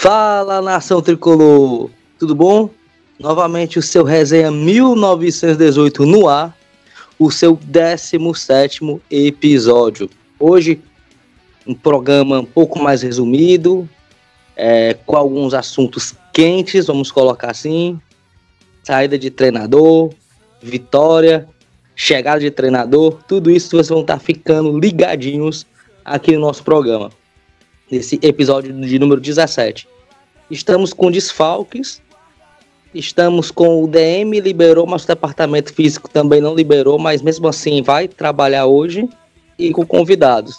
Fala nação tricolor, tudo bom? Novamente o seu resenha 1918 no ar, o seu 17 episódio. Hoje, um programa um pouco mais resumido, é, com alguns assuntos quentes, vamos colocar assim: saída de treinador, vitória, chegada de treinador, tudo isso vocês vão estar ficando ligadinhos aqui no nosso programa, nesse episódio de número 17. Estamos com desfalques, estamos com o DM liberou, mas o departamento físico também não liberou, mas mesmo assim vai trabalhar hoje e com convidados.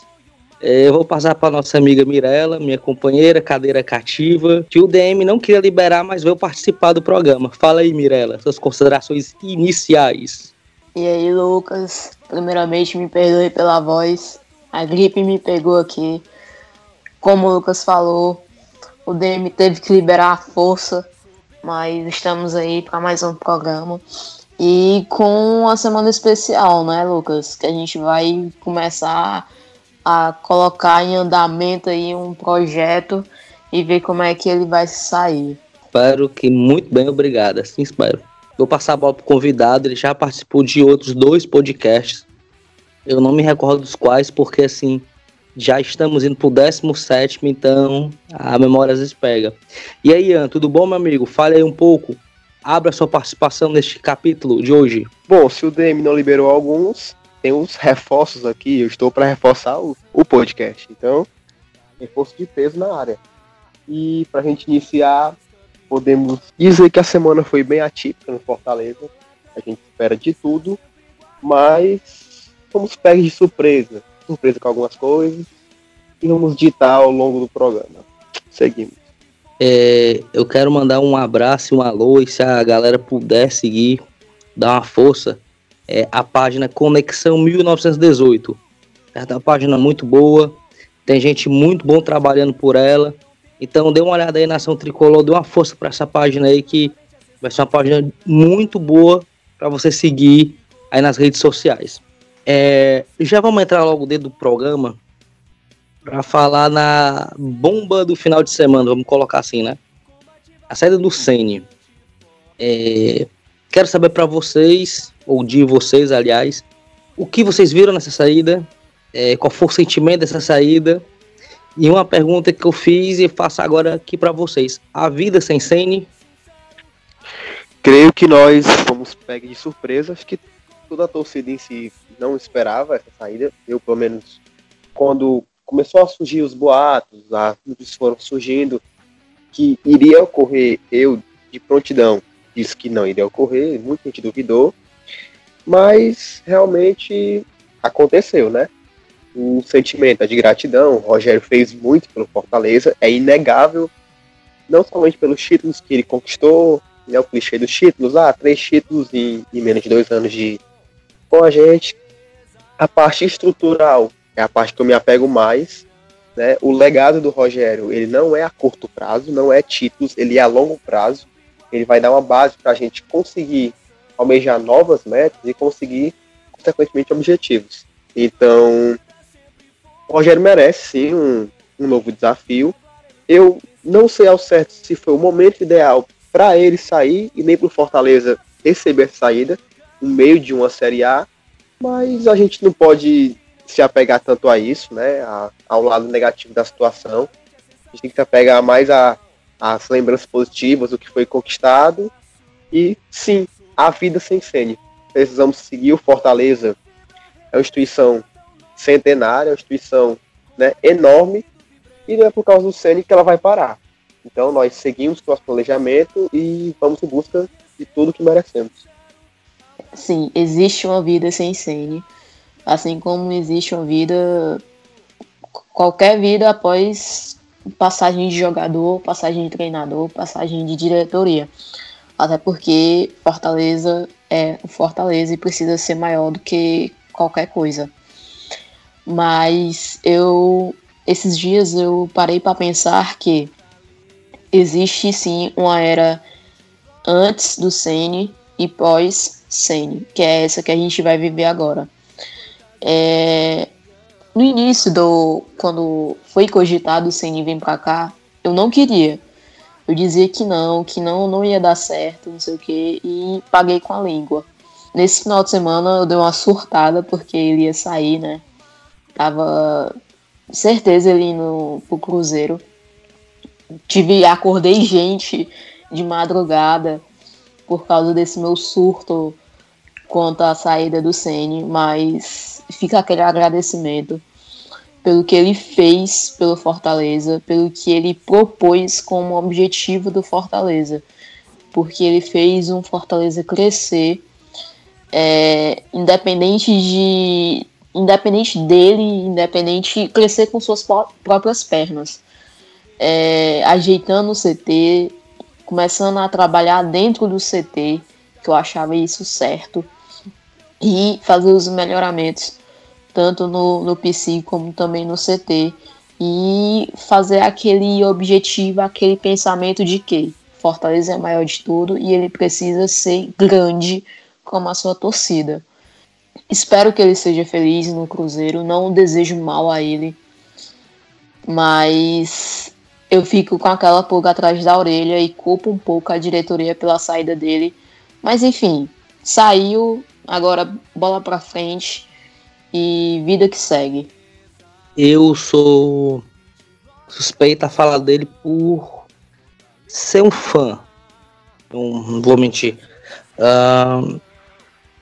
É, eu vou passar para nossa amiga Mirella, minha companheira, cadeira cativa, que o DM não queria liberar, mas veio participar do programa. Fala aí, Mirella, suas considerações iniciais. E aí, Lucas, primeiramente me perdoe pela voz, a gripe me pegou aqui. Como o Lucas falou, o DM teve que liberar a força, mas estamos aí para mais um programa. E com uma semana especial, né, Lucas? Que a gente vai começar a colocar em andamento aí um projeto e ver como é que ele vai sair. Espero que muito bem, obrigado. Assim espero. Vou passar a bola pro convidado, ele já participou de outros dois podcasts. Eu não me recordo dos quais, porque assim, já estamos indo pro 17, então a memória às vezes pega. E aí, Ian, tudo bom, meu amigo? Fale aí um pouco. Abra sua participação neste capítulo de hoje. Bom, se o DM não liberou alguns, tem uns reforços aqui. Eu estou para reforçar o, o podcast. Então, reforço de peso na área. E para a gente iniciar, podemos dizer que a semana foi bem atípica no Fortaleza. A gente espera de tudo, mas fomos pegos de surpresa. Surpresa com algumas coisas. E vamos ditar ao longo do programa. Seguimos. É, eu quero mandar um abraço e um alô, e se a galera puder seguir, dar uma força, é a página Conexão 1918. É uma página muito boa, tem gente muito bom trabalhando por ela. Então dê uma olhada aí na Ação Tricolor, dê uma força para essa página aí que vai ser uma página muito boa para você seguir aí nas redes sociais. É, já vamos entrar logo dentro do programa para falar na bomba do final de semana, vamos colocar assim, né? A saída do Sene. É, quero saber para vocês, ou de vocês, aliás, o que vocês viram nessa saída, é, qual foi o sentimento dessa saída e uma pergunta que eu fiz e faço agora aqui para vocês: a vida sem Sene? Creio que nós fomos pegos de surpresa. Acho que toda a torcida em si não esperava essa saída. Eu, pelo menos, quando começou a surgir os boatos, as notícias foram surgindo que iria ocorrer, eu de prontidão disse que não iria ocorrer, muita gente duvidou, mas realmente aconteceu, né? o sentimento é de gratidão. O Rogério fez muito pelo Fortaleza, é inegável, não somente pelos títulos que ele conquistou, né, o clichê dos títulos, ah, três títulos em, em menos de dois anos de com a gente. A parte estrutural é a parte que eu me apego mais. Né? O legado do Rogério, ele não é a curto prazo, não é títulos, ele é a longo prazo. Ele vai dar uma base para a gente conseguir almejar novas metas e conseguir, consequentemente, objetivos. Então, o Rogério merece sim um, um novo desafio. Eu não sei ao certo se foi o momento ideal para ele sair e nem para o Fortaleza receber essa saída no meio de uma Série A, mas a gente não pode se apegar tanto a isso, né, a, ao lado negativo da situação. A gente tem que se apegar mais as lembranças positivas, o que foi conquistado e sim, a vida sem Sene. Precisamos seguir o Fortaleza. É uma instituição centenária, uma instituição né, enorme, e não é por causa do Sene que ela vai parar. Então nós seguimos com o nosso planejamento e vamos em busca de tudo que merecemos. Sim, existe uma vida sem Sene, assim como existe uma vida, qualquer vida após passagem de jogador, passagem de treinador, passagem de diretoria. Até porque Fortaleza é o Fortaleza e precisa ser maior do que qualquer coisa. Mas eu esses dias eu parei para pensar que existe sim uma era antes do Sene e pós Sene, que é essa que a gente vai viver agora. É, no início do quando foi cogitado o Sene vir para cá, eu não queria, Eu dizia que não, que não, não ia dar certo, não sei o que, e paguei com a língua. Nesse final de semana eu dei uma surtada porque ele ia sair, né? Tava certeza ele indo pro Cruzeiro. Tive, acordei gente de madrugada por causa desse meu surto quanto à saída do Ceni, mas fica aquele agradecimento pelo que ele fez pelo Fortaleza, pelo que ele propôs como objetivo do Fortaleza, porque ele fez um Fortaleza crescer, é, independente de independente dele, independente crescer com suas próprias pernas, é, ajeitando o CT, começando a trabalhar dentro do CT, que eu achava isso certo, e fazer os melhoramentos tanto no, no PC como também no CT, e fazer aquele objetivo, aquele pensamento de que Fortaleza é maior de tudo e ele precisa ser grande como a sua torcida. Espero que ele seja feliz no Cruzeiro, não desejo mal a ele, mas eu fico com aquela pulga atrás da orelha e culpo um pouco a diretoria pela saída dele. Mas enfim, saiu, agora bola pra frente e vida que segue. Eu sou suspeito a falar dele por ser um fã. Não, vou mentir. Uh,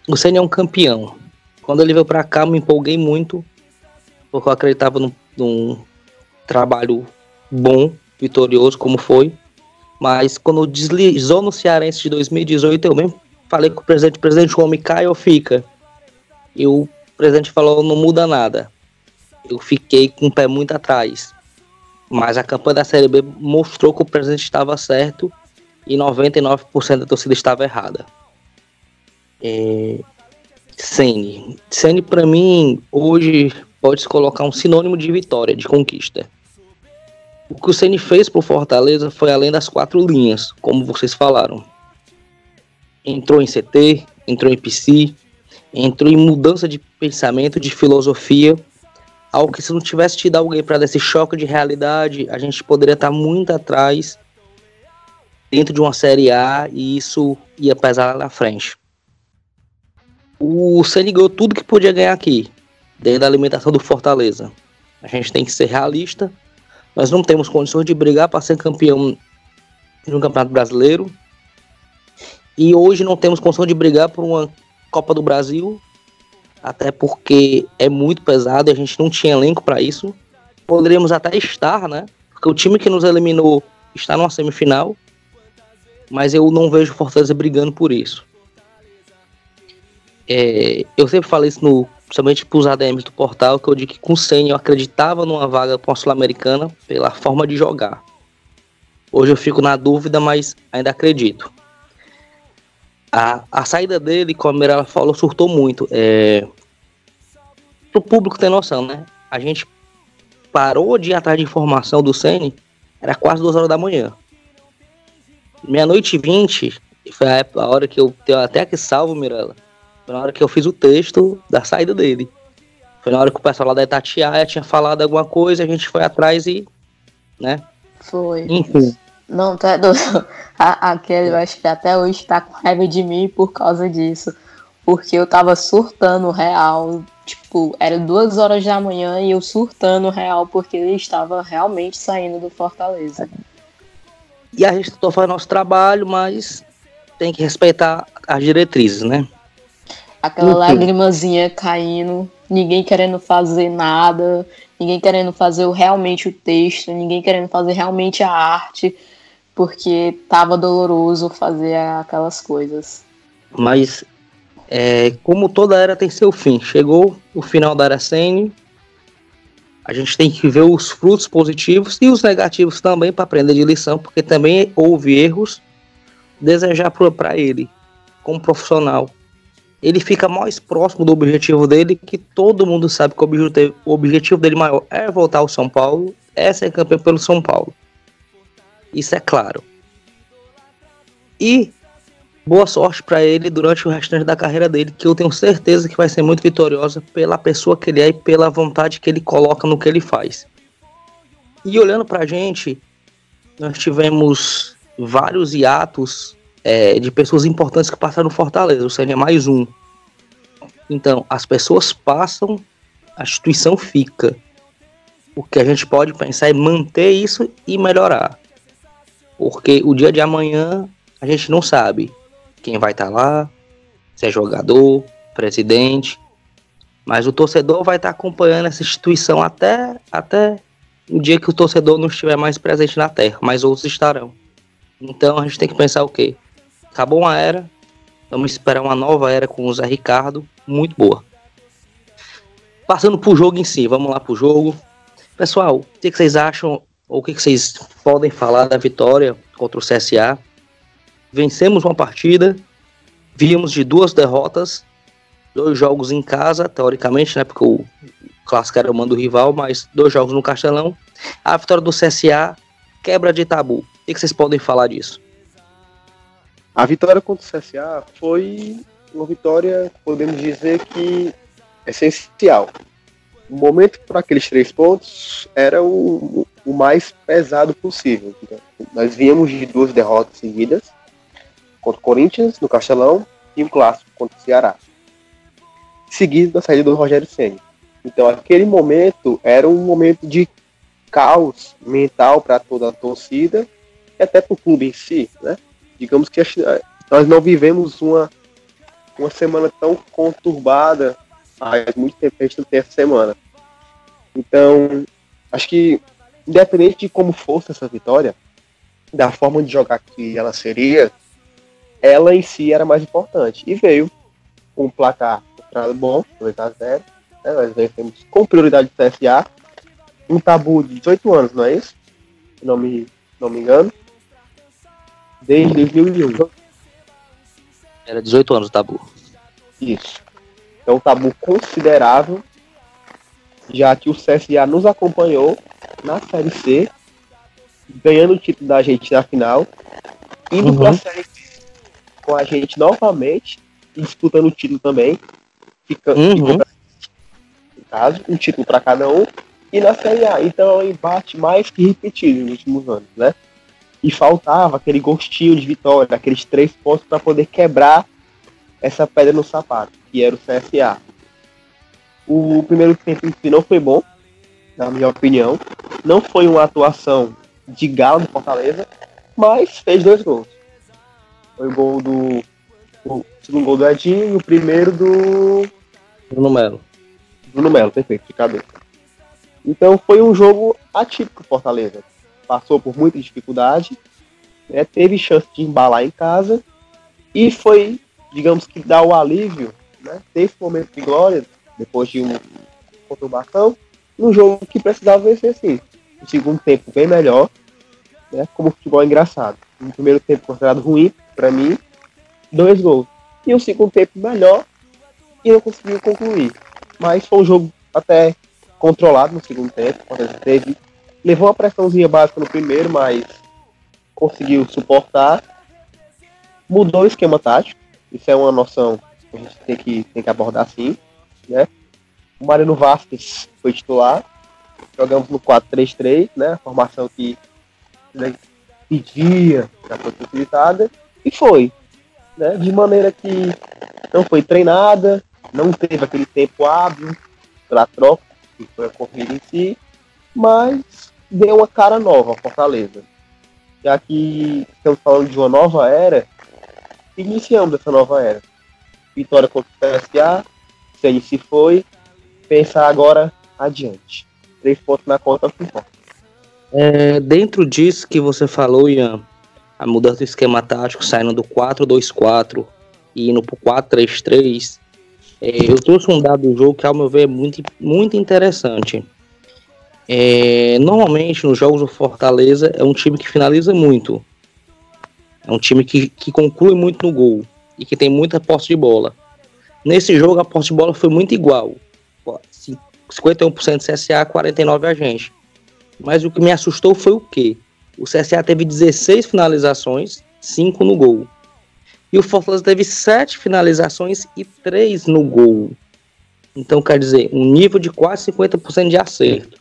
o Senna é um campeão. Quando ele veio para cá, me empolguei muito, porque eu acreditava num, num trabalho bom, vitorioso, como foi. Mas quando deslizou no Cearense de 2018, eu mesmo falei com o presidente, presidente, o homem cai ou fica? Eu o presidente falou não muda nada. Eu fiquei com o pé muito atrás. Mas a campanha da Série B mostrou que o presidente estava certo e 99% da torcida estava errada. É... Sene. Sene, para mim, hoje pode se colocar um sinônimo de vitória, de conquista. O que o Ceni fez pro Fortaleza foi além das quatro linhas, como vocês falaram. Entrou em CT, entrou em PC, entrou em mudança de pensamento, de filosofia, algo que se não tivesse tido alguém para dar esse choque de realidade, a gente poderia estar muito atrás dentro de uma Série A e isso ia pesar lá na frente. O Ceni ganhou tudo que podia ganhar aqui, dentro da alimentação do Fortaleza. A gente tem que ser realista. Nós não temos condições de brigar para ser campeão no Campeonato Brasileiro. E hoje não temos condição de brigar por uma Copa do Brasil, até porque é muito pesado e a gente não tinha elenco para isso. Poderíamos até estar, né? Porque o time que nos eliminou está numa semifinal, mas eu não vejo Fortaleza brigando por isso. É, eu sempre falei isso no, principalmente para os ADMs do portal, que eu digo que com o Senna eu acreditava numa vaga para a Sul-Americana pela forma de jogar. Hoje eu fico na dúvida, mas ainda acredito a, a saída dele, como a Mirella falou, surtou muito. É, o público ter noção, né? A gente parou de ir atrás de informação do Sene, era quase duas horas da manhã. Meia-noite e vinte, foi a, a, hora que eu tenho até que salvo, Mirella. Foi na hora que eu fiz o texto da saída dele. Foi na hora que o pessoal lá da Itatiaia tinha falado alguma coisa, a gente foi atrás e. né? Foi. Enfim. Não, tá doido. A, a Kelly, eu acho que até hoje tá com raiva de mim por causa disso. Porque eu tava surtando real. Tipo, era duas horas da manhã e eu surtando real porque ele estava realmente saindo do Fortaleza. E a gente tentou fazer nosso trabalho, mas tem que respeitar as diretrizes, né? Aquela uhum. lagrimazinha caindo, ninguém querendo fazer nada, ninguém querendo fazer realmente o texto, ninguém querendo fazer realmente a arte porque tava doloroso fazer aquelas coisas. Mas é, como toda era tem seu fim, chegou o final da era Sene, a gente tem que ver os frutos positivos e os negativos também para aprender de lição, porque também houve erros. Desejar para ele, como profissional, ele fica mais próximo do objetivo dele, que todo mundo sabe que o objetivo dele maior é voltar ao São Paulo, é ser campeão pelo São Paulo. Isso é claro. E boa sorte para ele durante o restante da carreira dele, que eu tenho certeza que vai ser muito vitoriosa pela pessoa que ele é e pela vontade que ele coloca no que ele faz. E olhando para a gente, nós tivemos vários hiatos é, de pessoas importantes que passaram no Fortaleza, ou seja, mais um. Então, as pessoas passam, a instituição fica. O que a gente pode pensar é manter isso e melhorar. Porque o dia de amanhã a gente não sabe quem vai estar tá lá, se é jogador, presidente, mas o torcedor vai estar tá acompanhando essa instituição até, até o dia que o torcedor não estiver mais presente na terra, mas outros estarão. Então a gente tem que pensar o quê? Acabou uma era, vamos esperar uma nova era com o Zé Ricardo, muito boa. Passando pro jogo em si, vamos lá pro jogo. Pessoal, o que, vocês acham, ou o que, que vocês podem falar da vitória contra o CSA? Vencemos uma partida, víamos de duas derrotas, dois jogos em casa, teoricamente, né? Porque o clássico era o mando rival, mas dois jogos no Castelão. A vitória do CSA, quebra de tabu. O que vocês podem falar disso? A vitória contra o CSA foi uma vitória, podemos dizer que essencial. O momento para aqueles três pontos era o, o mais pesado possível. Nós víamos de duas derrotas seguidas contra o Corinthians no Castelão e um clássico contra o Ceará, seguido da saída do Rogério Senna. Então, aquele momento era um momento de caos mental para toda a torcida e até para o clube em si, né? Digamos que nós não vivemos uma, uma semana tão conturbada faz muito tempo a gente não tem essa semana. Então, acho que, independente de como fosse essa vitória, da forma de jogar que ela seria, ela em si era mais importante. E veio um placar bom, 2 a 0 né? Nós vencemos com prioridade do CSA. Um tabu de 18 anos, não é isso? Se não me, não me engano. Desde 2001. Era 18 anos o tabu. Isso. É um tabu considerável, já que o CSA nos acompanhou na Série C, ganhando o título da gente na final, indo uhum. para a Série C com a gente novamente e disputando o título também, ficando, uhum. no caso, um título para cada um, e na Série A. Então é um embate mais que repetido nos últimos anos, né? E faltava aquele gostinho de vitória, aqueles três pontos para poder quebrar essa pedra no sapato que era o CSA. O primeiro tempo em si não foi bom, na minha opinião. Não foi uma atuação de galo do Fortaleza, mas fez dois gols. Foi o gol do. O segundo gol do Edinho e o primeiro do. Bruno Melo. Bruno Melo, perfeito, de cabeça. Então foi um jogo atípico Fortaleza. Passou por muita dificuldade, né, teve chance de embalar em casa e foi, digamos que, dar o alívio né, ter esse momento de glória, depois de uma conturbação, num jogo que precisava vencer sim. O segundo tempo bem melhor, né, como futebol engraçado. No primeiro tempo considerado ruim, para mim, dois gols. E o segundo tempo melhor e não conseguiu concluir. Mas foi um jogo até controlado no segundo tempo. Teve, levou uma pressãozinha básica no primeiro, mas conseguiu suportar. Mudou o esquema tático. Isso é uma noção a gente tem que, tem que abordar assim, né? O Mariano Vasquez foi titular, jogamos no 4-3-3, né? A formação que né, pedia já foi utilizada, e foi, né? De maneira que não foi treinada, não teve aquele tempo hábil pela troca, que foi a corrida em si, mas deu uma cara nova ao Fortaleza. Já que estamos falando de uma nova era, iniciamos essa nova era vitória contra o CSA, se se foi, pensar agora adiante. Três pontos na conta é É, dentro disso que você falou, Ian, a mudança do esquema tático, saindo do 4-2-4 e indo pro 4-3-3, é, eu trouxe um dado do jogo que, ao meu ver, é muito, muito interessante. É, normalmente, nos jogos do Fortaleza, é um time que finaliza muito. É um time que, que conclui muito no gol e que tem muita posse de bola. Nesse jogo, a posse de bola foi muito igual. 51% CSA, 49% a gente. Mas o que me assustou foi o quê? O CSA teve 16 finalizações, 5 no gol. E o Fortaleza teve 7 finalizações e 3 no gol. Então, quer dizer, um nível de quase 50% de acerto.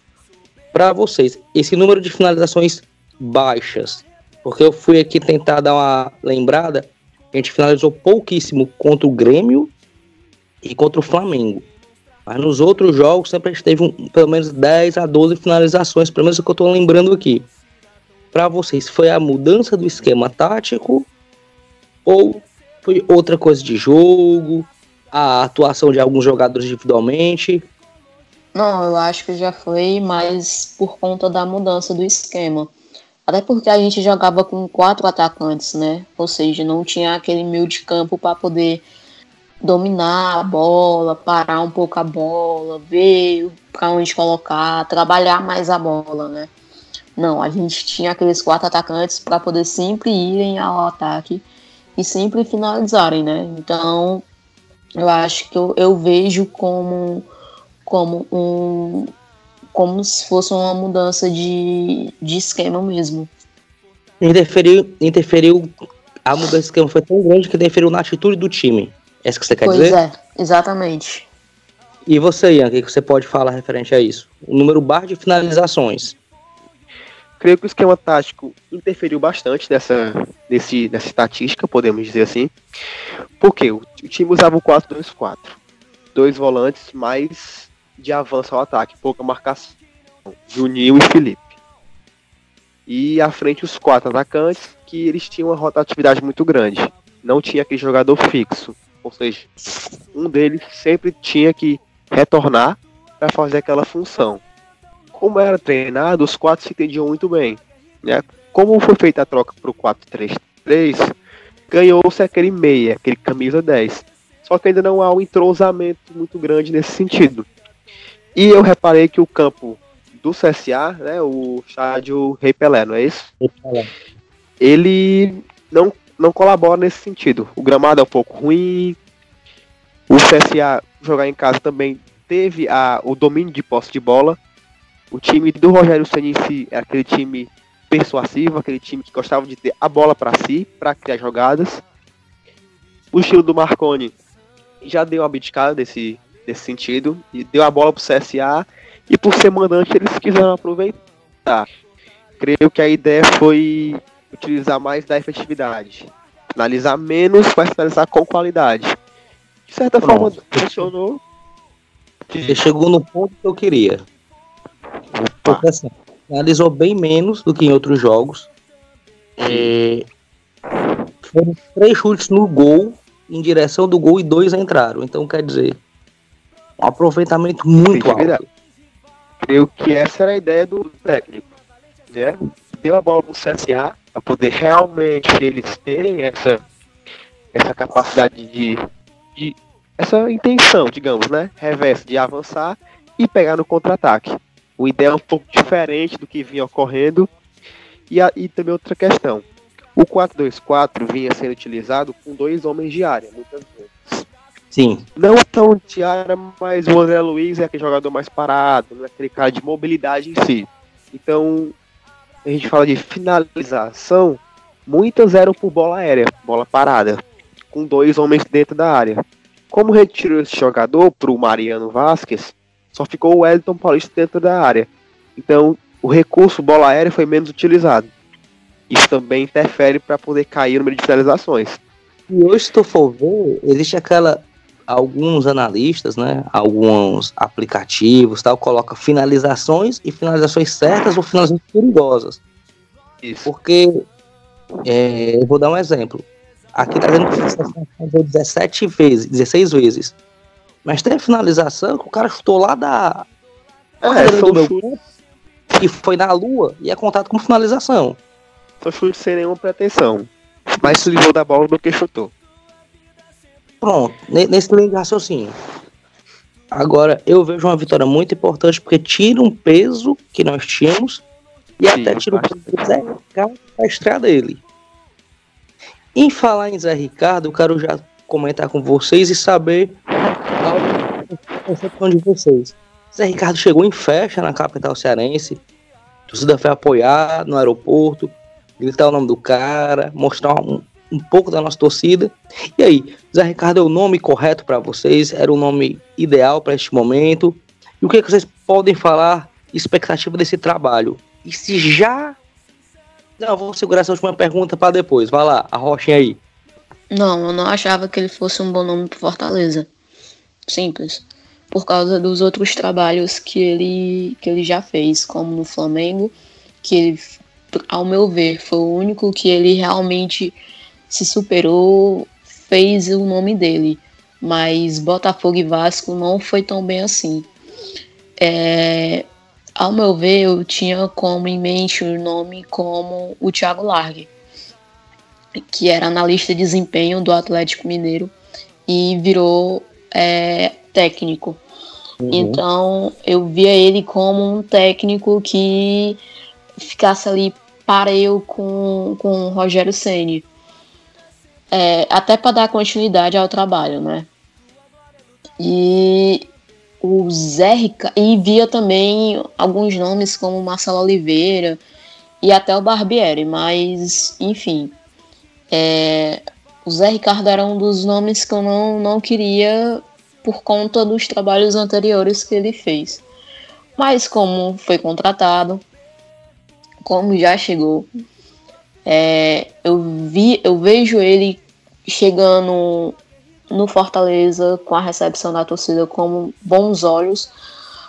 Para vocês, esse número de finalizações baixas Porque eu fui aqui tentar dar uma lembrada. A gente finalizou pouquíssimo contra o Grêmio e contra o Flamengo. Mas nos outros jogos sempre a gente teve um, pelo menos 10 a 12 finalizações, pelo menos o que eu estou lembrando aqui. Para vocês, foi a mudança do esquema tático ou foi outra coisa de jogo, a atuação de alguns jogadores individualmente? Não, eu acho que já foi mais por conta da mudança do esquema. Até porque a gente jogava com quatro atacantes, né? Ou seja, não tinha aquele meio de campo para poder dominar a bola, parar um pouco a bola, ver para onde colocar, trabalhar mais a bola, né? Não, a gente tinha aqueles quatro atacantes para poder sempre irem ao ataque e sempre finalizarem, né? Então, eu acho que eu, eu vejo como, como um como se fosse uma mudança de, de esquema mesmo. Interferiu, interferiu, a mudança de esquema foi tão grande que interferiu na atitude do time. É isso que você quer pois dizer? Pois é, exatamente. E você, Ian, o que você pode falar referente a isso? O número bar de finalizações. Creio que o esquema tático interferiu bastante nessa, nesse, nessa estatística, podemos dizer assim. Porque o, o time usava o 4-2-4. Dois volantes mais de avanço ao ataque, pouca marcação. Juninho e Felipe. E à frente os quatro atacantes, que eles tinham uma rotatividade muito grande. Não tinha aquele jogador fixo. Ou seja, um deles sempre tinha que retornar para fazer aquela função. Como era treinado, os quatro se entendiam muito bem. Né? Como foi feita a troca para o 4-3-3, ganhou-se aquele meia, aquele camisa 10. Só que ainda não há um entrosamento muito grande nesse sentido. E eu reparei que o campo do CSA, né, o estádio Rei Pelé, não é isso? Ele não não colabora nesse sentido. O gramado é um pouco ruim. O CSA jogar em casa também teve a, o domínio de posse de bola. O time do Rogério Ceni si é aquele time persuasivo, aquele time que gostava de ter a bola para si, para criar jogadas. O estilo do Marconi já deu uma abdicada desse, desse sentido e deu a bola para o CSA e por ser mandante eles quiseram aproveitar. Creio que a ideia foi utilizar mais da efetividade. Finalizar menos, mas finalizar com qualidade. De certa Pronto. forma, funcionou. Você chegou no ponto que eu queria. Porque assim, finalizou bem menos do que em outros jogos. É... Foram três chutes no gol, em direção do gol, e dois entraram. Então, quer dizer, um aproveitamento muito alto. Creio que essa era a ideia do técnico. Né? Deu a bola no CSA, para poder realmente eles terem essa, essa capacidade de, de essa intenção, digamos, né, reversa de avançar e pegar no contra-ataque. O ideal é um pouco diferente do que vinha ocorrendo. E, a, e também outra questão. O 4-2-4 vinha sendo utilizado com dois homens de área, muitas vezes. Sim. Não tão área, mas o André Luiz é aquele jogador mais parado, não é aquele cara de mobilidade em si. Então, a gente fala de finalização, muitas eram por bola aérea, bola parada, com dois homens dentro da área. Como retirou esse jogador para o Mariano Vasquez, só ficou o Wellington Paulista dentro da área. Então, o recurso bola aérea foi menos utilizado. Isso também interfere para poder cair o número de finalizações. E hoje, se tu for ver, existe aquela. Alguns analistas, né? Alguns aplicativos tal, coloca finalizações e finalizações certas ou finalizações perigosas. Isso. Porque é, eu vou dar um exemplo. Aqui tá dizendo que 17 vezes, 16 vezes. Mas tem a finalização que o cara chutou lá da. É, do meu chute. que foi na lua e é contado como finalização. Só chute sem nenhuma pretensão. Mais se livrou da bola do que chutou. Pronto, nesse linha de raciocínio. Agora, eu vejo uma vitória muito importante porque tira um peso que nós tínhamos e Sim, até tira o peso do Zé Ricardo da estreia dele. Em falar em Zé Ricardo, eu quero já comentar com vocês e saber a concepção de vocês. Zé Ricardo chegou em festa na capital cearense, torcida foi apoiar no aeroporto, gritar o nome do cara, mostrar um, um pouco da nossa torcida. E aí, Zé Ricardo é o nome correto para vocês? Era o nome ideal para este momento? E o que, é que vocês podem falar, expectativa desse trabalho? E se já Não, vou segurar essa última pergunta para depois. Vai lá, a rochinha aí. Não, eu não achava que ele fosse um bom nome pro Fortaleza. Simples. Por causa dos outros trabalhos que ele, que ele já fez, como no Flamengo, que ele, ao meu ver, foi o único que ele realmente se superou, fez o nome dele. Mas Botafogo e Vasco não foi tão bem assim. É, ao meu ver, eu tinha como em mente o nome como o Thiago Largue, que era analista de desempenho do Atlético Mineiro e virou é, técnico. Uhum. Então eu via ele como um técnico que ficasse ali pareu com, com o Rogério Ceni. É, até para dar continuidade ao trabalho, né? E o Zé Rica... e via também alguns nomes como Marcelo Oliveira e até o Barbieri, mas enfim, é... o Zé Ricardo era um dos nomes que eu não, não queria por conta dos trabalhos anteriores que ele fez. Mas como foi contratado, como já chegou, é, eu vi, eu vejo ele chegando no Fortaleza com a recepção da torcida com bons olhos,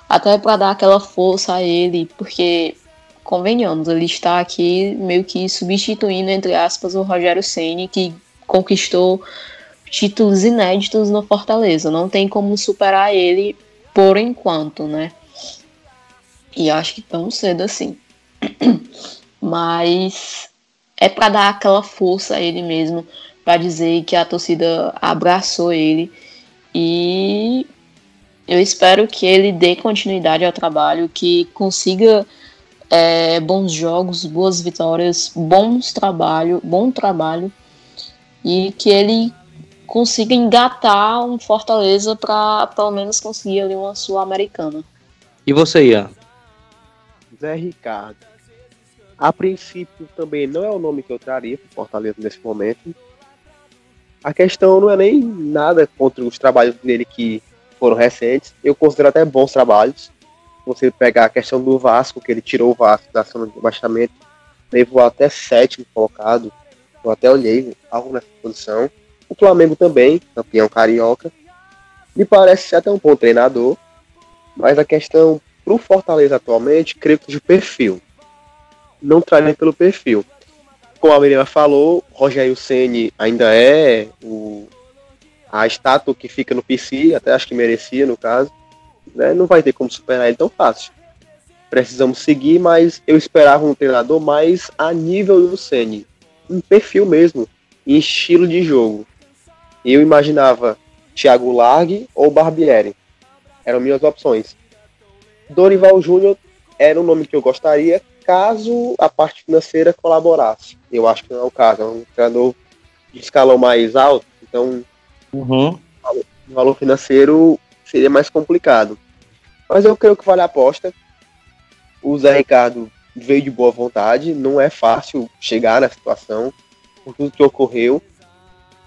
até para dar aquela força a ele, porque convenhamos, ele está aqui meio que substituindo entre aspas o Rogério Ceni que conquistou títulos inéditos no Fortaleza. Não tem como superar ele por enquanto, né? E acho que tão cedo assim. Mas é para dar aquela força a ele mesmo para dizer que a torcida abraçou ele e eu espero que ele dê continuidade ao trabalho, que consiga é, bons jogos, boas vitórias, bons trabalho, bom trabalho e que ele consiga engatar um Fortaleza para pelo menos conseguir ali uma sul-americana. E você, Ian? Zé Ricardo. A princípio também não é o nome que eu traria para Fortaleza nesse momento, a questão não é nem nada contra os trabalhos dele que foram recentes. Eu considero até bons trabalhos. Você pegar a questão do Vasco, que ele tirou o Vasco da zona de rebaixamento, levou até sétimo colocado. Eu até olhei algo nessa posição. O Flamengo também, campeão carioca. Me parece até um bom treinador. Mas a questão pro Fortaleza atualmente, creio que de perfil. Não traria pelo perfil como a menina falou, Rogério Ceni ainda é o, a estátua que fica no PC, até acho que merecia no caso. Né? Não vai ter como superar ele tão fácil. Precisamos seguir, mas eu esperava um treinador mais a nível do Ceni, em perfil mesmo, em estilo de jogo. Eu imaginava Thiago Largue ou Barbieri. Eram minhas opções. Dorival Júnior era um nome que eu gostaria, caso a parte financeira colaborasse. Eu acho que não é o caso, é um treinador de escalão mais alto, então uhum. o valor financeiro seria mais complicado. Mas eu creio que vale a aposta. O Zé Ricardo veio de boa vontade, não é fácil chegar na situação, por tudo que ocorreu.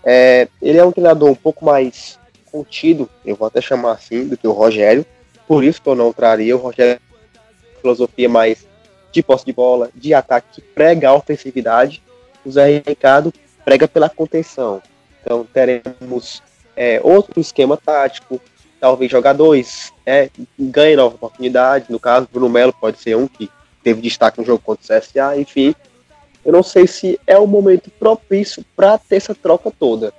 É, ele é um treinador um pouco mais contido, eu vou até chamar assim, do que o Rogério. Por isso que eu não traria o Rogério filosofia mais de posse de bola, de ataque, que prega a ofensividade. O Zé Ricardo prega pela contenção. Então teremos é, outro esquema tático, talvez jogadores é, ganhem nova oportunidade. No caso, Bruno Melo pode ser um que teve destaque no jogo contra o CSA, enfim. Eu não sei se é o momento propício para ter essa troca toda.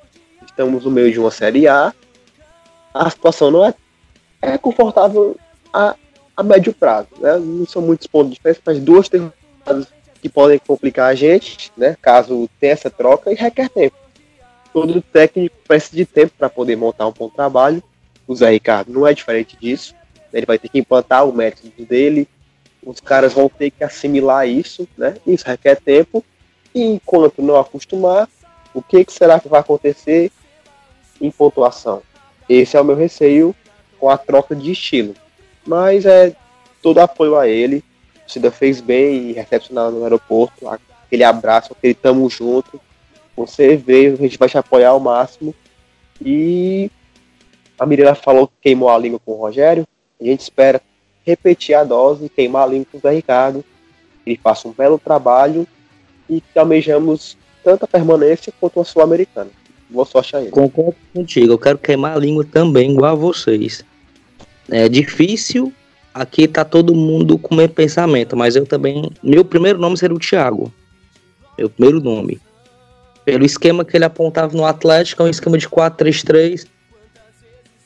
Estamos no meio de uma Série A, a situação não é, é confortável a, a médio prazo. Né? Não são muitos pontos de diferença, mas duas derrotas que podem complicar a gente, né? caso tenha essa troca, e requer tempo. Todo técnico precisa de tempo para poder montar um bom trabalho. O Zé Ricardo não é diferente disso. Ele vai ter que implantar o método dele, os caras vão ter que assimilar isso, né? Isso requer tempo. E enquanto não acostumar, o que, que será que vai acontecer em pontuação? Esse é o meu receio com a troca de estilo. Mas é todo apoio a ele. A torcida fez bem em recepcionar no aeroporto, aquele abraço, aquele tamo junto. Você veio, a gente vai te apoiar ao máximo. E a Mirella falou que queimou a língua com o Rogério. A gente espera repetir a dose, queimar a língua com o Zé Ricardo. Ele faça um belo trabalho e que almejamos tanto a permanência quanto a Sul-Americana. Boa sorte a ele. Concordo contigo, eu quero queimar a língua também, igual a vocês. É difícil, aqui tá todo mundo com o mesmo pensamento, mas eu também. Meu primeiro nome seria o Thiago. Meu primeiro nome. Pelo esquema que ele apontava no Atlético, é um esquema de 4-3-3,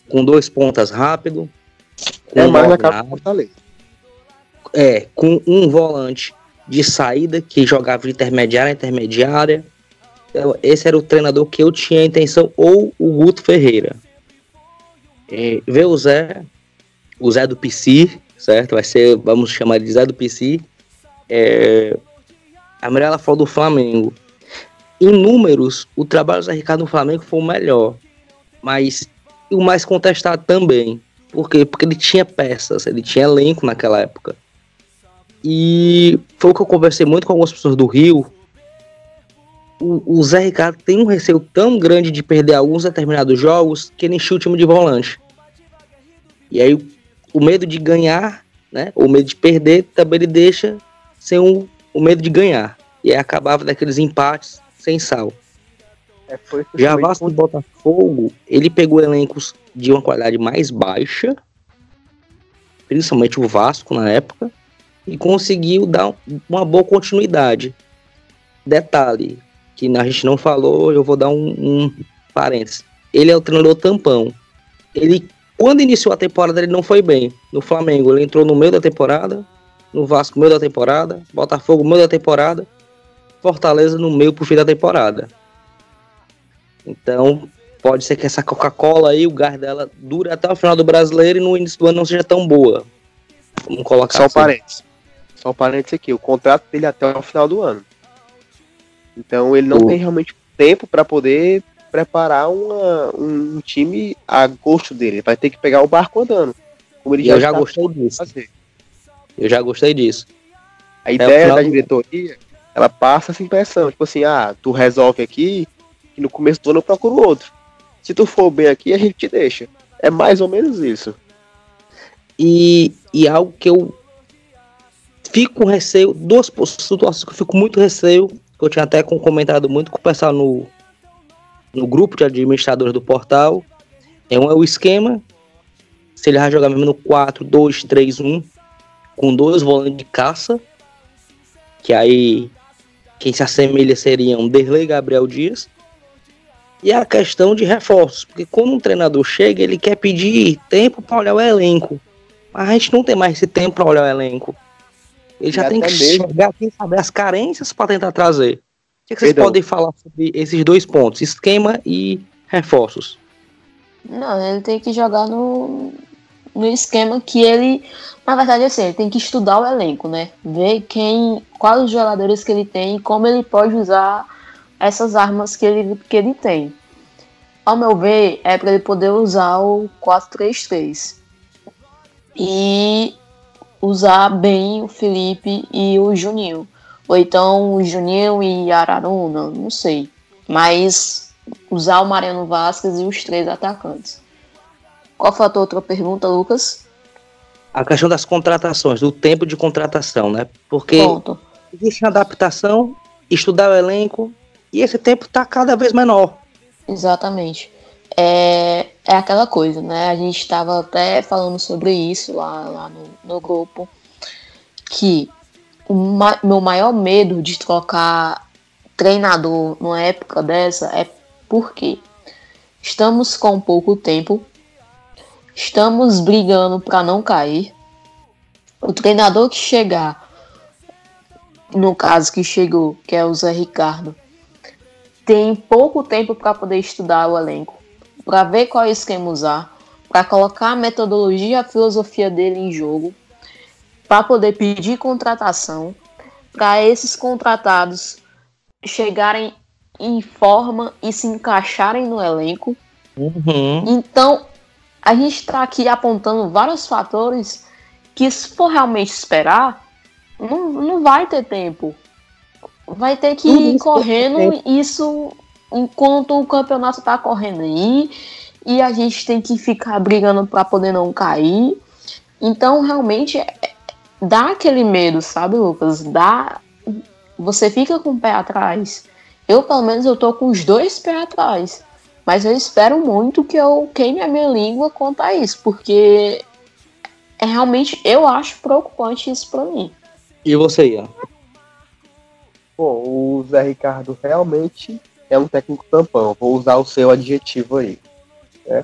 com dois pontas rápido. com É mais a Fortaleza. É, com um volante de saída que jogava de intermediária a intermediária. Então, esse era o treinador que eu tinha a intenção, ou o Guto Ferreira. É, ver o Zé, o Zé do PC, certo? Vai ser, vamos chamar de Zé do PC. É, a Mirella falou do Flamengo. Em números, o trabalho do Zé Ricardo no Flamengo foi o melhor, mas o mais contestado também. Por quê? Porque ele tinha peças, ele tinha elenco naquela época. E foi o que eu conversei muito com algumas pessoas do Rio. O, o Zé Ricardo tem um receio tão grande de perder alguns determinados jogos que ele encheu o time de volante. E aí o, medo de ganhar, né? O medo de perder também ele deixa sem o, o medo de ganhar. E aí acabava daqueles empates sem sal. É, Já Vasco e Botafogo, ele pegou elencos de uma qualidade mais baixa, principalmente o Vasco na época, e conseguiu dar um- uma boa continuidade. Detalhe, que a gente não falou, eu vou dar um, um parênteses. Ele é o treinador tampão. Ele, quando iniciou a temporada, ele não foi bem. No Flamengo, ele entrou no meio da temporada, no Vasco, no meio da temporada, Botafogo, no meio da temporada, Fortaleza, no meio pro fim da temporada. Então, pode ser que essa Coca-Cola aí, o gás dela, dure até o final do brasileiro e no início do ano não seja tão boa. Vamos colocar Só um assim. parênteses. Só um parênteses aqui. O contrato dele é até o final do ano. Então ele não O- tem realmente tempo para poder preparar uma- um, um time a gosto dele. Ele vai ter que pegar o barco andando. Como ele E eu já gostei disso. fazer. Eu já gostei disso. A o ideia da diretoria, ela passa essa impressão. Tipo assim, ah, tu resolve aqui e no começo do ano eu procuro outro. Se tu for bem aqui, a gente te deixa. É mais ou menos isso. E, e algo que eu fico com receio, duas situações que eu fico muito receio, que eu tinha até com- comentado muito com o pessoal no, no grupo de administradores do portal, é um é o esquema, se ele vai jogar mesmo no 4, 2, 3, 1, com dois volantes de caça, que aí quem se assemelha seriam Derlei e Gabriel Dias, e a questão de reforços, porque quando um treinador chega, ele quer pedir tempo para olhar o elenco. Mas a gente não tem mais esse tempo para olhar o elenco. Ele já tem que mesmo- chegar aqui saber as carências para tentar trazer. O que, que vocês Perdão. podem falar sobre esses dois pontos, esquema e reforços? Não, ele tem que jogar no, no esquema que ele. Na verdade, assim, ele tem que estudar o elenco, né? Ver quem. quais os jogadores que ele tem e como ele pode usar essas armas que ele, que ele tem. Ao meu ver, é para ele poder usar o 4-3-3. E usar bem o Felipe e o Juninho. Ou então o Juninho e Araruna, não sei. Mas usar o Mariano Vasquez e os três atacantes. Qual foi a tua outra pergunta, Lucas? A questão das contratações, do tempo de contratação, né? Porque Pronto. existe adaptação, estudar o elenco, e esse tempo está cada vez menor. Exatamente. É, é aquela coisa, né? A gente estava até falando sobre isso lá, lá no, no grupo. Que o ma- meu maior medo de trocar treinador numa época dessa é porque estamos com pouco tempo, estamos brigando para não cair. O treinador que chegar, no caso que chegou, que é o Zé Ricardo, tem pouco tempo para poder estudar o elenco, para ver qual esquema usar, para colocar a metodologia e a filosofia dele em jogo, para poder pedir contratação, para esses contratados chegarem em forma e se encaixarem no elenco. Uhum. Então, a gente está aqui apontando vários fatores que, se for realmente esperar, não, não vai ter tempo. Vai ter que Tudo ir isso correndo isso enquanto o campeonato tá correndo aí. E a gente tem que ficar brigando para poder não cair. Então, realmente, é- dá aquele medo, sabe, Lucas? Dá você fica com o pé atrás. Eu, pelo menos, eu tô com os dois pés atrás. Mas eu espero muito que eu queime a minha língua quanto a isso, porque é realmente, eu acho preocupante isso para mim. E você, Ian? Bom, o Zé Ricardo realmente é um técnico tampão. Vou usar o seu adjetivo aí. Né?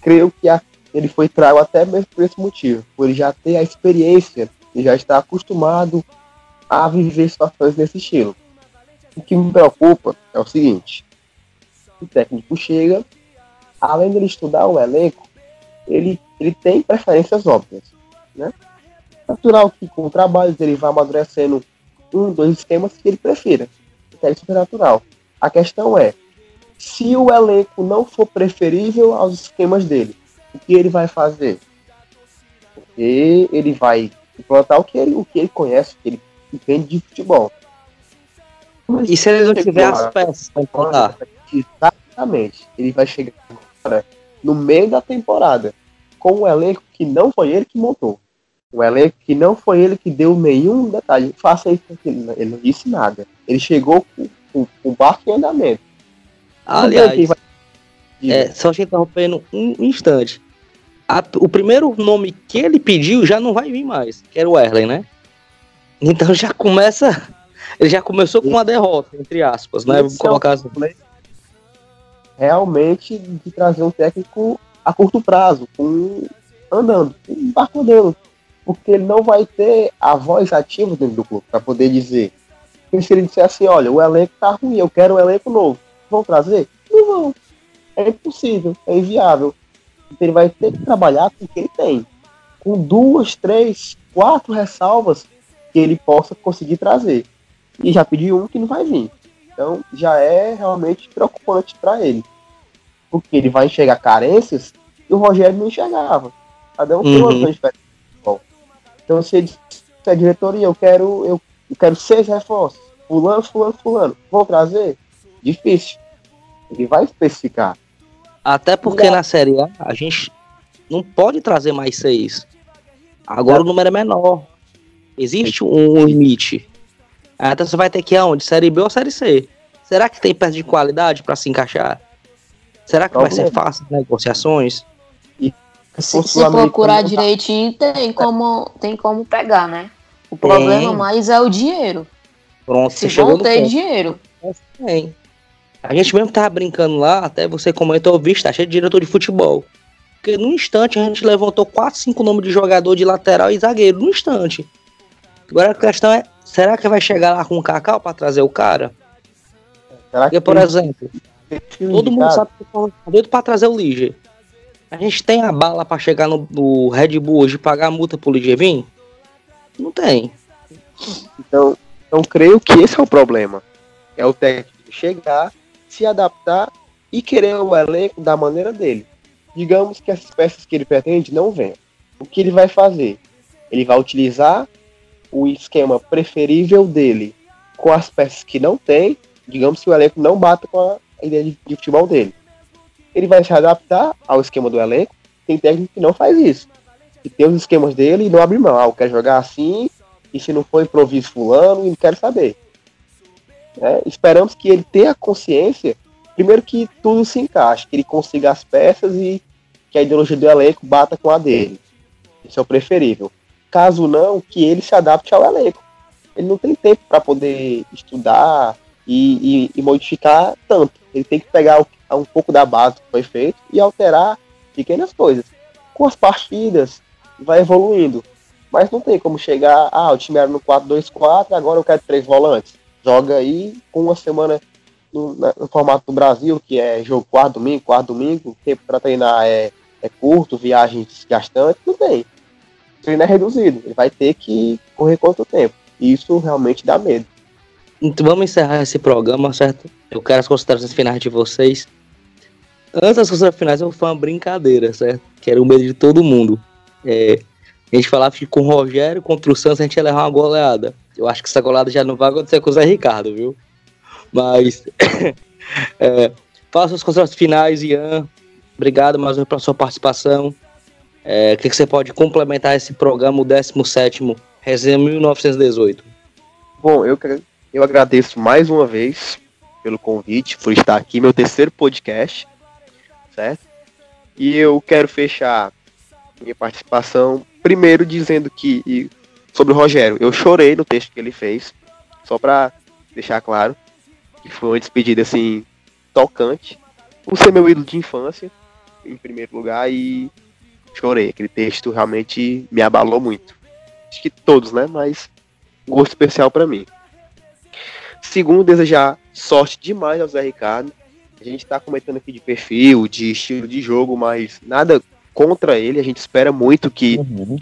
Creio que a, ele foi trago até mesmo por esse motivo, por ele já ter a experiência e já estar acostumado a viver situações desse estilo. O que me preocupa é o seguinte: o técnico chega, além de estudar o elenco, ele, ele tem preferências óbvias. Né? Natural que com o trabalho ele vá amadurecendo um, dois esquemas que ele prefira. Isso é super natural. A questão é, se o elenco não for preferível aos esquemas dele, o que ele vai fazer? Porque ele vai implantar o que ele, o que ele conhece, o que ele entende de futebol. E se ele não tiver as peças para implantar? Exatamente. Ele vai chegar agora, no meio da temporada com um elenco que não foi ele que montou. Um elenco que não foi ele que deu nenhum detalhe. Faça isso. Ele não disse nada. Ele chegou com, com, com o barco em andamento. Aliás, vai... é, só te interrompendo um instante. A, o primeiro nome que ele pediu já não vai vir mais, que era o Erlen, né? Então já começa. Ele já começou com uma derrota, entre aspas, né? Colocar é assim. Realmente de trazer um técnico a curto prazo, com andando, com um barco andando. Porque ele não vai ter a voz ativa dentro do clube para poder dizer. Porque se ele disser assim, olha, o elenco tá ruim, eu quero um elenco novo. Vão trazer? Não vão. É impossível, é inviável. Então ele vai ter que trabalhar com o que ele tem. Com duas, três, quatro ressalvas que ele possa conseguir trazer. E já pediu um que não vai vir. Então já é realmente preocupante para ele porque ele vai enxergar carências que o Rogério não enxergava. Cada um tem uma diferente. Então, se ele se a diretoria, eu quero, eu, eu quero seis reforços, fulano, fulano, fulano, vou trazer? Difícil. Ele vai especificar. Até porque na Série A, a gente não pode trazer mais seis. Agora o número é menor. Existe um limite. Então você vai ter que ir aonde? Série B ou Série C? Será que tem peça de qualidade para se encaixar? Será que vai ser fácil negociações? E se, se procurar direitinho, tem como, tem como pegar, né? O problema tem. mais é o dinheiro. Pronto, se você ter dinheiro. Tem. A gente mesmo tava brincando lá, até você comentou, visto, tá cheio de diretor de futebol. Porque no instante a gente levantou 4, 5 nomes de jogador de lateral e zagueiro, no instante. Agora a questão é, será que vai chegar lá com o Cacau para trazer o cara? Será que Porque, por exemplo, Todo mundo sabe que tá doido pra trazer o Liger. A gente tem a bala para chegar no, no, Red Bull hoje e pagar a multa pro Liger vir? Não tem. Então, então, creio que esse é o problema. É o técnico chegar, se adaptar e querer o elenco da maneira dele. Digamos que as peças que ele pretende não venham. O que ele vai fazer? Ele vai utilizar o esquema preferível dele com as peças que não tem. Digamos que o elenco não bata com a, ideia de, de futebol dele. Ele vai se adaptar ao esquema do elenco. Tem técnico que não faz isso. Que tem os esquemas dele e não abre mão. Ah, eu quero jogar assim, e se não for improviso fulano, não quero saber. É, esperamos que ele tenha consciência, primeiro que tudo se encaixe, que ele consiga as peças e que a ideologia do elenco bata com a dele. Isso é o preferível. Caso não, que ele se adapte ao elenco. Ele não tem tempo para poder estudar, e, e, e, modificar tanto. Ele tem que pegar um pouco da base que foi feito e alterar pequenas coisas. Com as partidas, vai evoluindo. Mas não tem como chegar, ah, o time era no 4-2-4, agora eu quero três volantes. Joga aí com uma semana no, no, formato do Brasil, que é jogo quarto domingo, quarto domingo, o tempo para treinar é, é curto, viagens desgastantes, não tem. O treino é reduzido, ele vai ter que correr quanto tempo. E isso realmente dá medo. Então vamos encerrar esse programa, certo? Eu quero as considerações finais de vocês. Antes das considerações finais, eu vou uma brincadeira, certo? Que era o medo de todo mundo. É, a gente falava que com o Rogério contra o Santos a gente ia levar uma goleada. Eu acho que essa goleada já não vai acontecer com o Zé Ricardo, viu? Mas. é, faça as considerações finais, Ian. Obrigado mais uma vez pela sua participação. É, o que, que você pode complementar esse programa, o 17 Resenha 1918? Bom, eu eu agradeço mais uma vez pelo convite, por estar aqui, meu terceiro podcast, certo? E eu quero fechar minha participação primeiro dizendo que sobre o Rogério, eu chorei no texto que ele fez, só para deixar claro que foi uma despedida assim tocante, por ser meu ídolo de infância, em primeiro lugar, e chorei. Aquele texto realmente me abalou muito. Acho que todos, né? Mas um gosto especial para mim. Segundo, desejar sorte demais ao Zé Ricardo. A gente está comentando aqui de perfil, de estilo de jogo, mas nada contra ele. A gente espera muito que, uhum.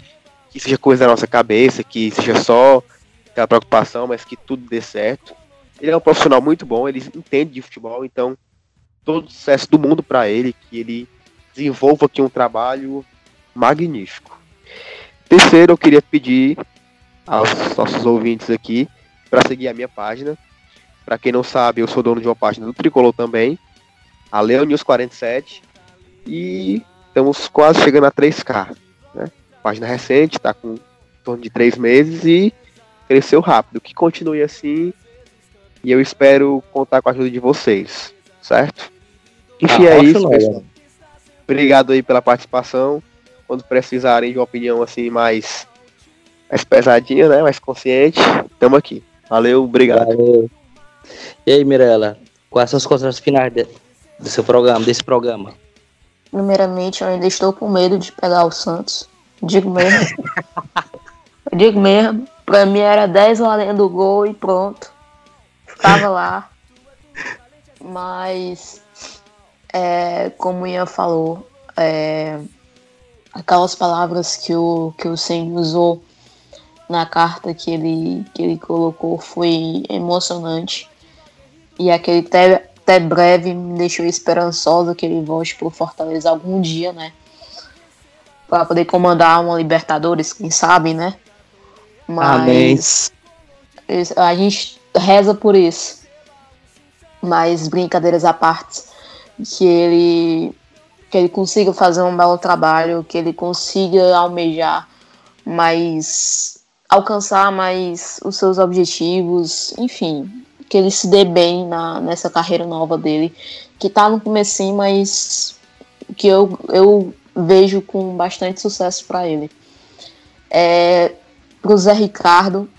que seja coisa da nossa cabeça, que seja só aquela preocupação, mas que tudo dê certo. Ele é um profissional muito bom, ele entende de futebol, então todo o sucesso do mundo para ele, que ele desenvolva aqui um trabalho magnífico. Terceiro, eu queria pedir aos nossos ouvintes aqui para seguir a minha página. Para quem não sabe, eu sou dono de uma página do Tricolor também, a Leo News 47, e estamos quase chegando a 3K. Né? Página recente, está com em torno de três meses e cresceu rápido. Que continue assim e eu espero contar com a ajuda de vocês, certo? Enfim, ah, é isso, pessoal. Obrigado aí pela participação. Quando precisarem de uma opinião assim mais, mais pesadinha, né? Mais consciente, estamos aqui. Valeu, obrigado. Valeu. E aí, Mirella, quais são as considerações finais de, do seu programa, desse programa? Primeiramente, eu ainda estou com medo de pegar o Santos. Digo mesmo. digo mesmo. Pra mim era 10 valendo o gol e pronto. Ficava lá. Mas, é, como o Ian falou, é, aquelas palavras que o, que o Senhor usou na carta que ele, que ele colocou foi emocionante. E aquele até breve me deixou esperançoso que ele volte pro Fortaleza algum dia, né? Para poder comandar uma Libertadores, quem sabe, né? Mas Amém. a gente reza por isso. Mas brincadeiras à parte, que ele que ele consiga fazer um belo trabalho, que ele consiga almejar mais alcançar mais os seus objetivos, enfim, que ele se dê bem na, nessa carreira nova dele, que tá no comecinho, mas que eu, eu vejo com bastante sucesso para ele. É, pro Zé Ricardo,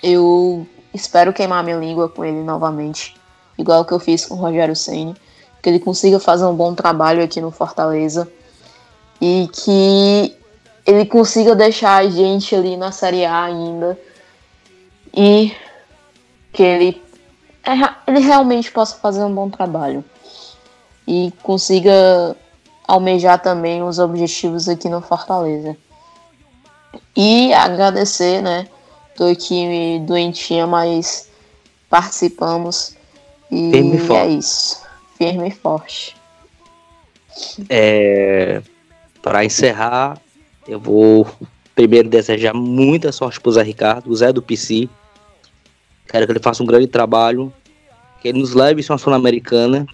eu espero queimar minha língua com ele novamente, igual que eu fiz com o Rogério Ceni, que ele consiga fazer um bom trabalho aqui no Fortaleza e que ele consiga deixar a gente ali na Série A ainda e que ele, é, ele realmente possa fazer um bom trabalho e consiga almejar também os objetivos aqui no Fortaleza. E agradecer, né? Tô aqui doentinha, mas participamos. E Firme e é isso. Firme e forte. É, Para encerrar, eu vou primeiro desejar muita sorte pro Zé Ricardo, o Zé do PC. Quero que ele faça um grande trabalho, que ele nos leve a uma Sul-Americana.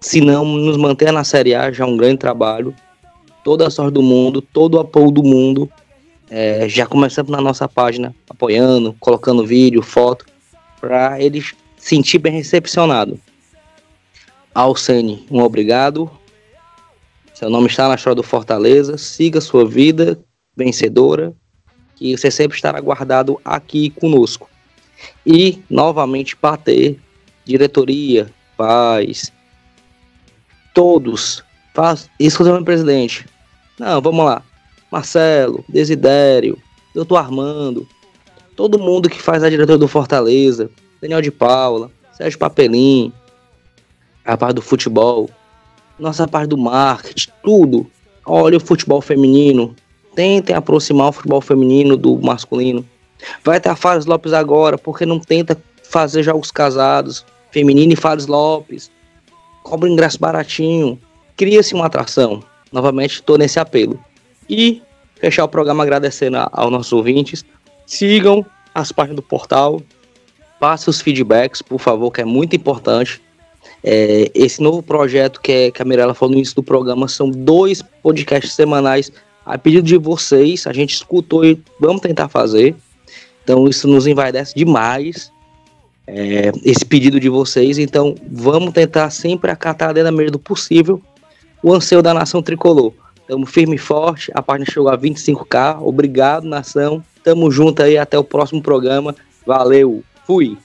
Se não, nos mantenha na Série A, já é um grande trabalho. Toda a sorte do mundo, todo o apoio do mundo é, já começamos na nossa página, apoiando, colocando vídeo, foto, para ele sentir bem recepcionado. Alcene, um obrigado. Seu nome está na história do Fortaleza. Siga sua vida vencedora, que você sempre estará guardado aqui conosco. E, novamente, bater, diretoria, paz, todos, faz, exclusivamente presidente. Não, vamos lá. Marcelo, Desidério, Doutor Armando, todo mundo que faz a diretoria do Fortaleza, Daniel de Paula, Sérgio Papelim, a parte do futebol, nossa parte do marketing, tudo. Olha o futebol feminino, tentem aproximar o futebol feminino do masculino. Vai ter a Fares Lopes agora, porque não tenta fazer jogos casados, feminino e Fares Lopes. Cobra ingresso baratinho. Cria-se uma atração. Novamente, estou nesse apelo. E fechar o programa agradecendo aos nossos ouvintes. Sigam as páginas do portal, passem os feedbacks, por favor, que é muito importante. É, esse novo projeto que, é, que a Mirella falou no início do programa são dois podcasts semanais a pedido de vocês. A gente escutou e vamos tentar fazer. Então isso nos envaidece demais. É, esse pedido de vocês, então vamos tentar sempre acatar dentro da medida do possível o anseio da nação tricolor. Tamo firme e forte, a página chegou a 25k. Obrigado, nação. Tamo junto aí, até o próximo programa. Valeu, fui!